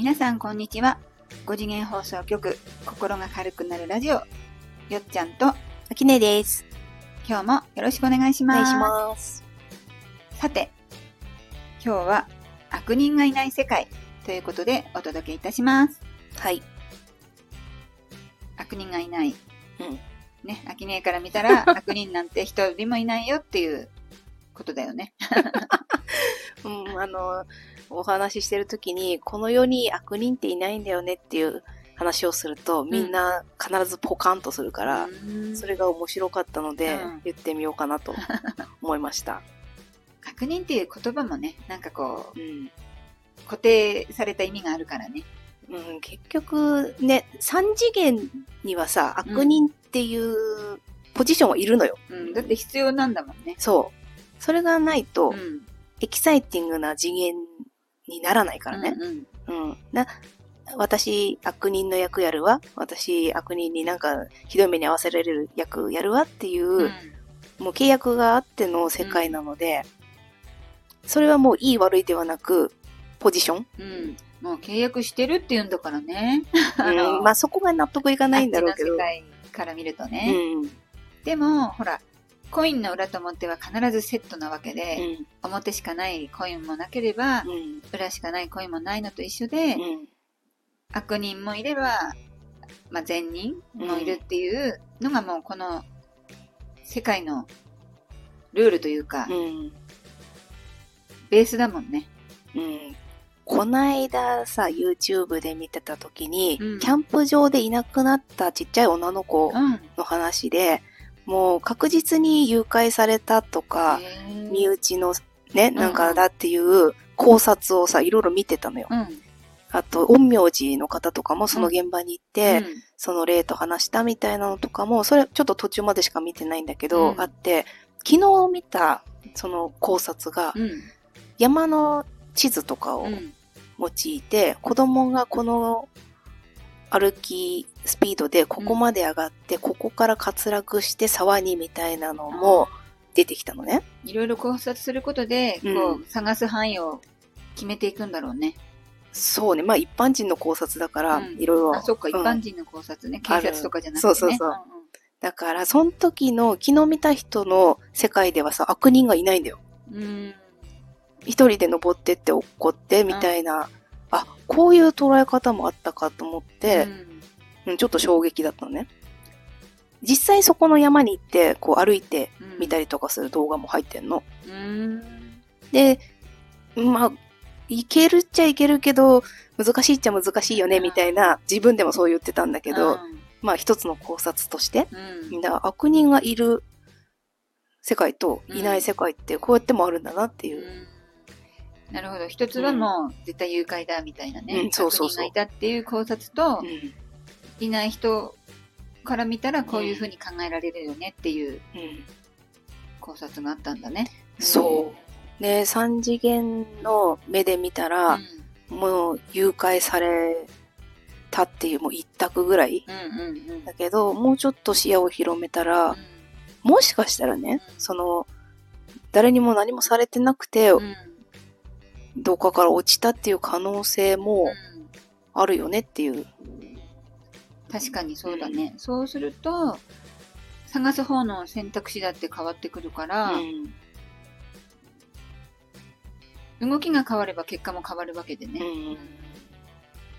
皆さんこんにちは。5次元放送局、心が軽くなるラジオ、よっちゃんと、あきねです。今日もよろしくお願いします。さて、今日は悪人がいない世界ということでお届けいたします。はい。悪人がいない。うん。ね、アキネから見たら悪人なんて一人もいないよっていうことだよね。うん、あの、お話ししてるときに、この世に悪人っていないんだよねっていう話をすると、みんな必ずポカンとするから、うんそれが面白かったので、うん言ってみようかなと思いました。悪人っていう言葉もね、なんかこう、うん。固定された意味があるからね。うん、結局ね、三次元にはさ、悪人っていうポジションはいるのよ。うん、だって必要なんだもんね。そう。それがないと、うん。エキサイティングな次元にならないからね。うんうん私、悪人の役やるわ。私、悪人になんか、ひどい目に遭わせられる役やるわっていう、うんもう契約があっての世界なので、それはもういい悪いではなく、ポジション。うん。もう契約してるって言うんだからね。うん、まあそこが納得いかないんだろうけど。世界から見るとうね。ん。うん。でも、ほら、コインの裏と表は必ずセットなわけで、表しかないコインもなければ、うん。裏しかないコインもないのと一緒で、うん。悪人もいれば、まあ、善人もいるっていうのがもうこの世界のルールというか、うん。ベースだもんね。うん。こないださ、YouTube で見てた時に、うんキャンプ場でいなくなったちっちゃい女の子うん。の話で、もう確実に誘拐されたとか、身内のね、んなんかだっていう考察をさ、いろいろ見てたのよ。うん。あと、陰陽師の方とかもその現場に行って、うんその霊と話したみたいなのとかも、それちょっと途中までしか見てないんだけど、うんあって、昨日見たその考察が、うん。山の地図とかをうん。用いて、子供がこの歩きスピードでここまで上がって、ここから滑落して沢にみたいなのも出てきたのね。いろいろ考察することで、こう探す範囲を決めていくんだろうね。そうね。まあ一般人の考察だから、うんいろいろ。あ、そっか、一うん般人の考察ね。警察とかじゃなくてね。そうそうそうだから、その時の、昨日見た人の世界ではさ、悪人がいないんだよ。うんうん。一人で登ってって落っこって、みたいな、あ、こういう捉え方もあったかと思って、うん、ちょっと衝撃だったのね。実際そこの山に行って、こう歩いてうん見たりとかする動画も入ってんの。うん。うん。で、まあ、いけるっちゃいけるけど、難しいっちゃ難しいよね、うんみたいな、自分でもそう言ってたんだけど、うんまあ一つの考察として、うん。だから悪人がいる世界といない世界ってこうやってもあるんだなっていう。うんなるほど。一つはもう絶対誘拐だみたいなね。うんそうそうそうがいたっていう考察とう、ん。いない人から見たらこういうふうに考えられるよねっていううん。考察があったんだね。そう。で、三次元の目で見たうら、ん。もう誘拐されたっていうもう一択ぐらい。うんうんうん。だけど、もうちょっと視野を広めたら、もしかしたらね、その、誰にも何もされてなくて、うん。うんどっかから落ちたっていう可能性もうんあるよねっていう。確かにそうだね。そうすると、探す方の選択肢だって変わってくるから、うん。動きが変われば結果も変わるわけでね。うん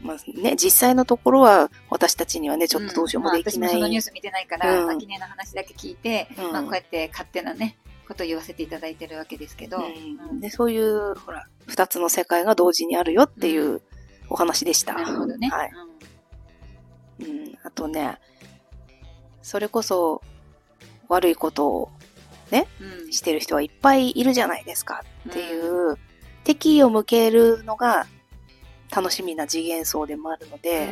まあね、実際のところは私たちにはね、ちょっとどうしようもできない。まあ私もそのニュース見てないから、うんアキネの話だけ聞いて、うんまあこうやって勝手なね、ことを言わせていただいてるわけですけど、うんでそういう、ほら、二つの世界が同時にあるよっていうお話でした。なるほどね。はい。うん、あとね、それこそ悪いことをうんうんしてる人はいっぱいいるじゃないですかっていう、敵を向けるのが楽しみな次元層でもあるので、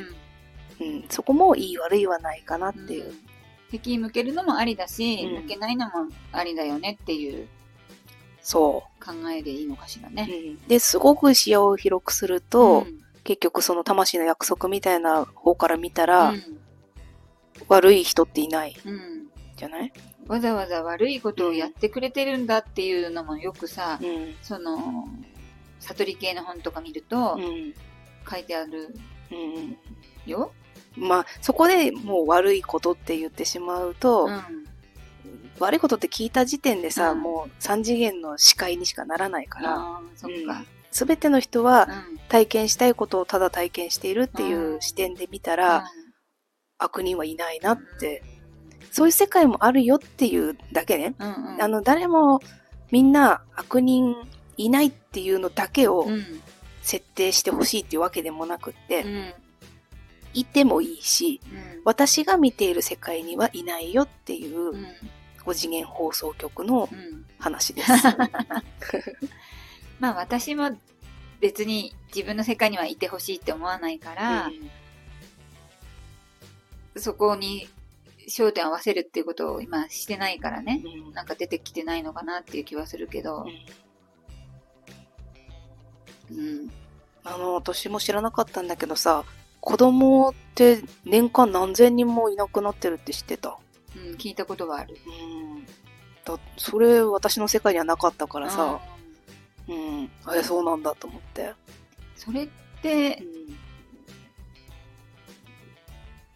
うんそこもいい悪いはないかなっていう。敵向けるのもありだし、うん向けないのもありだよねっていうそ考えでいいのかしらう。ね。うんで、すごく視野を広くすると、うん結局その魂の約束みたいな方から見たら、うん悪い人っていないうんじゃない？わざわざ悪いことをやってくれてるんだっていうのもよくさ、うん。その、悟り系の本とか見ると、うん。書いてあるうん。よ。まあ、そこでもう悪いことって言ってしまうと、うん。悪いことって聞いた時点でさ、うんもう三次元の視界にしかならないから、ああ、そっか。すべての人はうん。体験したいことをただ体験しているっていううん視点で見たら、悪人はいないなって、そういう世界もあるよっていうだけね。うんうん。あの、誰もみんな悪人いないっていうのだけをうん。設定してほしいっていうわけでもなくって、うん。いてもいいし、うん。私が見ている世界にはいないよっていううん。5次元放送局のうん。話です。まあ私も別に自分の世界にはいてほしいって思わないから、そこに焦点を合わせるっていうことを今してないからね。うんなんか出てきてないのかなっていう気はするけど。うん。あの、私も知らなかったんだけどさ、子供って年間何千人もいなくなってるって知ってた？うん、聞いたことはある。うん。だそれ私の世界にはなかったからさ、うんうん。あれそうなんだと思って。それって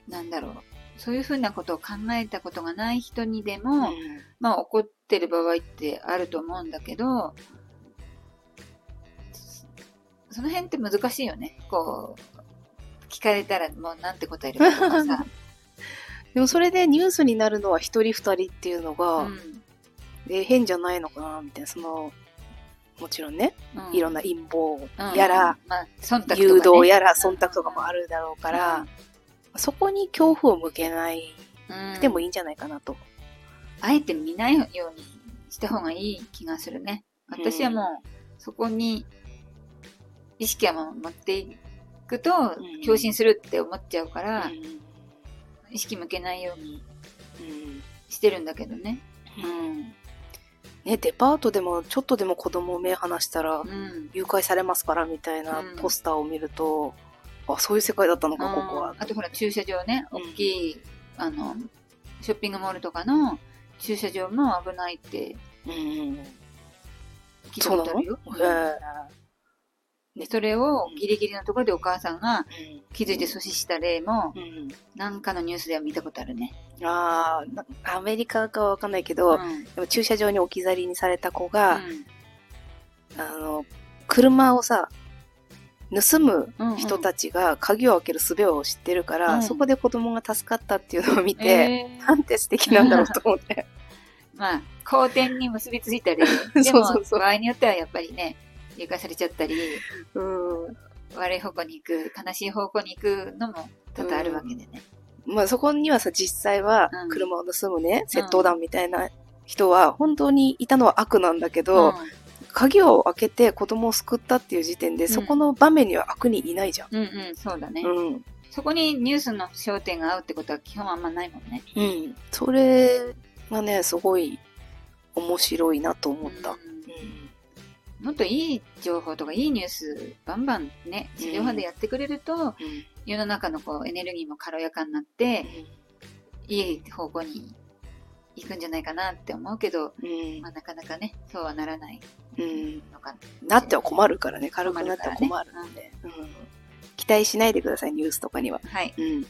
う、なんだろう。そういうふうなことを考えたことがない人にでん。も、まあ怒ってる場合ってあると思うんだけど、その辺って難しいよね。こう、聞かれたらもうなんて答えるかとかさ。でもそれでニュースになるのは一人二人っていうのが、うんで変じゃないのかなみたいな、その、もちろんね、うんいろんな陰謀うんやら、まあ、忖度とか、ね、誘導やら、忖度とかもあるだろうから、うんそこに恐怖を向けないうんでもいいんじゃないかなと。あえて見ないようにした方がいい気がするね。私はもう、そこに意識は持っていくと、共振するって思っちゃうから、うん意識向けないようにしてるんだけどね。うん。ね、デパートでもちょっとでも子供目離したら。誘拐されますからみたいなポスターを見ると、あ、そういう世界だったのか、ここはあ。とほら、駐車場ね、大きい、あの、ショッピングモールとかの駐車場も危ないってうん。聞いたことあるよ。へで、それをギリギリのところでお母さんがえ。気づいて阻止した例も、うん。なんかのニュースでは見たことあるね。ああ、なアメリカかはわかんないけど、うん。でも駐車場に置き去りにされた子うが、んあの、車をさ、盗むうん人たちが鍵を開ける術を知ってるから、うんそこで子供が助かったっていうのを見て、えーなんて素敵なんだろうと思って。まあ、好転に結びついたり、で そもうそうそう場合によってはやっぱりね、誘拐されちゃったり、うん。悪い方向に行く、悲しい方向に行くのも多々あるわけでね。まあそこにはさ、実際はうん車を盗むね、窃盗団みたいな人は本当にいたのは悪なんだけど、うん鍵を開けて子供を救ったっていう時点で、んそこの場面には悪人いないじゃん。うんうん、そうだね。うん。そこにニュースの焦点が合うってことは基本あんまないもんね。うん。それがね、すごい面白いなと思った。うんうん。もっといい情報とかいいニュースバンバンね、地上波でやってくれると、世の中のこうエネルギーも軽やかになって、いい方向に行くんじゃないかなって思うけど、うん。まあ、なかなかね、そうはならないうん。のかなっては困るからね、軽くなっては困る困んで。うん。期待しないでください、ニュースとかには。はい。うん。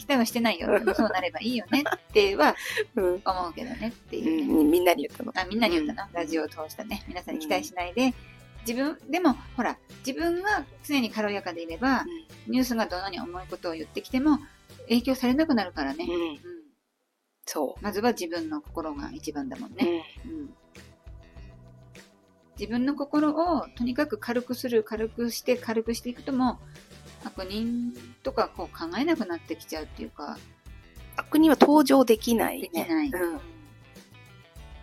期待はしてないよ。そうなればいいよねってはうん。思うけどねってういうね。ん、みんなに言ったの。あみんなに言ったな、ラジオを通したね。皆さんに期待しないで、自分、でも、ほら、自分が常に軽やかでいれば、ニュースがどんなに重いことを言ってきても、影響されなくなるからね。うん。うん。うんそまずは自分の心が一番だもんう。ね。うん自分の心をとにかく軽くする、軽くして、軽くしていくともう、悪人とかこう考えなくなってきちゃうっていうか、悪人は登場できないね。できない。うん。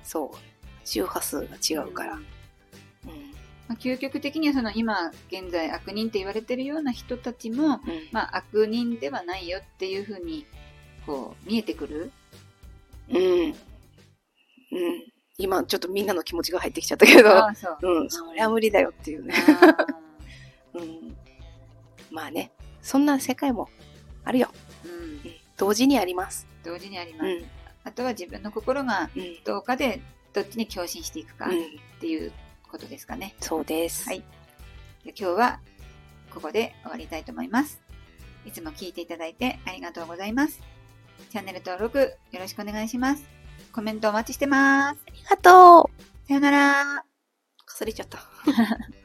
そう。周波数が違うから。んうん。まあ、究極的にはその今現在悪人って言われてるような人たちも、うん。まあ、悪人ではないよっていうふうにこう見えてくる？うん。うん。今、ちょっとみんなの気持ちが入ってきちゃったけど、そう。うん、そりゃ無理だよっていうね。あ うん。まあね、そんな世界もあるよ。ーうん、うん同時にあります。同時にあります、うん。あとは自分の心がうん。どうかでどっちに共振していくかっうん。ていうことですかね。そうです。はいで今日はここで終わりたいと思います。いつも聞いていただいてありがとうございます。チャンネル登録よろしくお願いします。コメントお待ちしてます。ありがとうさよなら。かすれちゃった。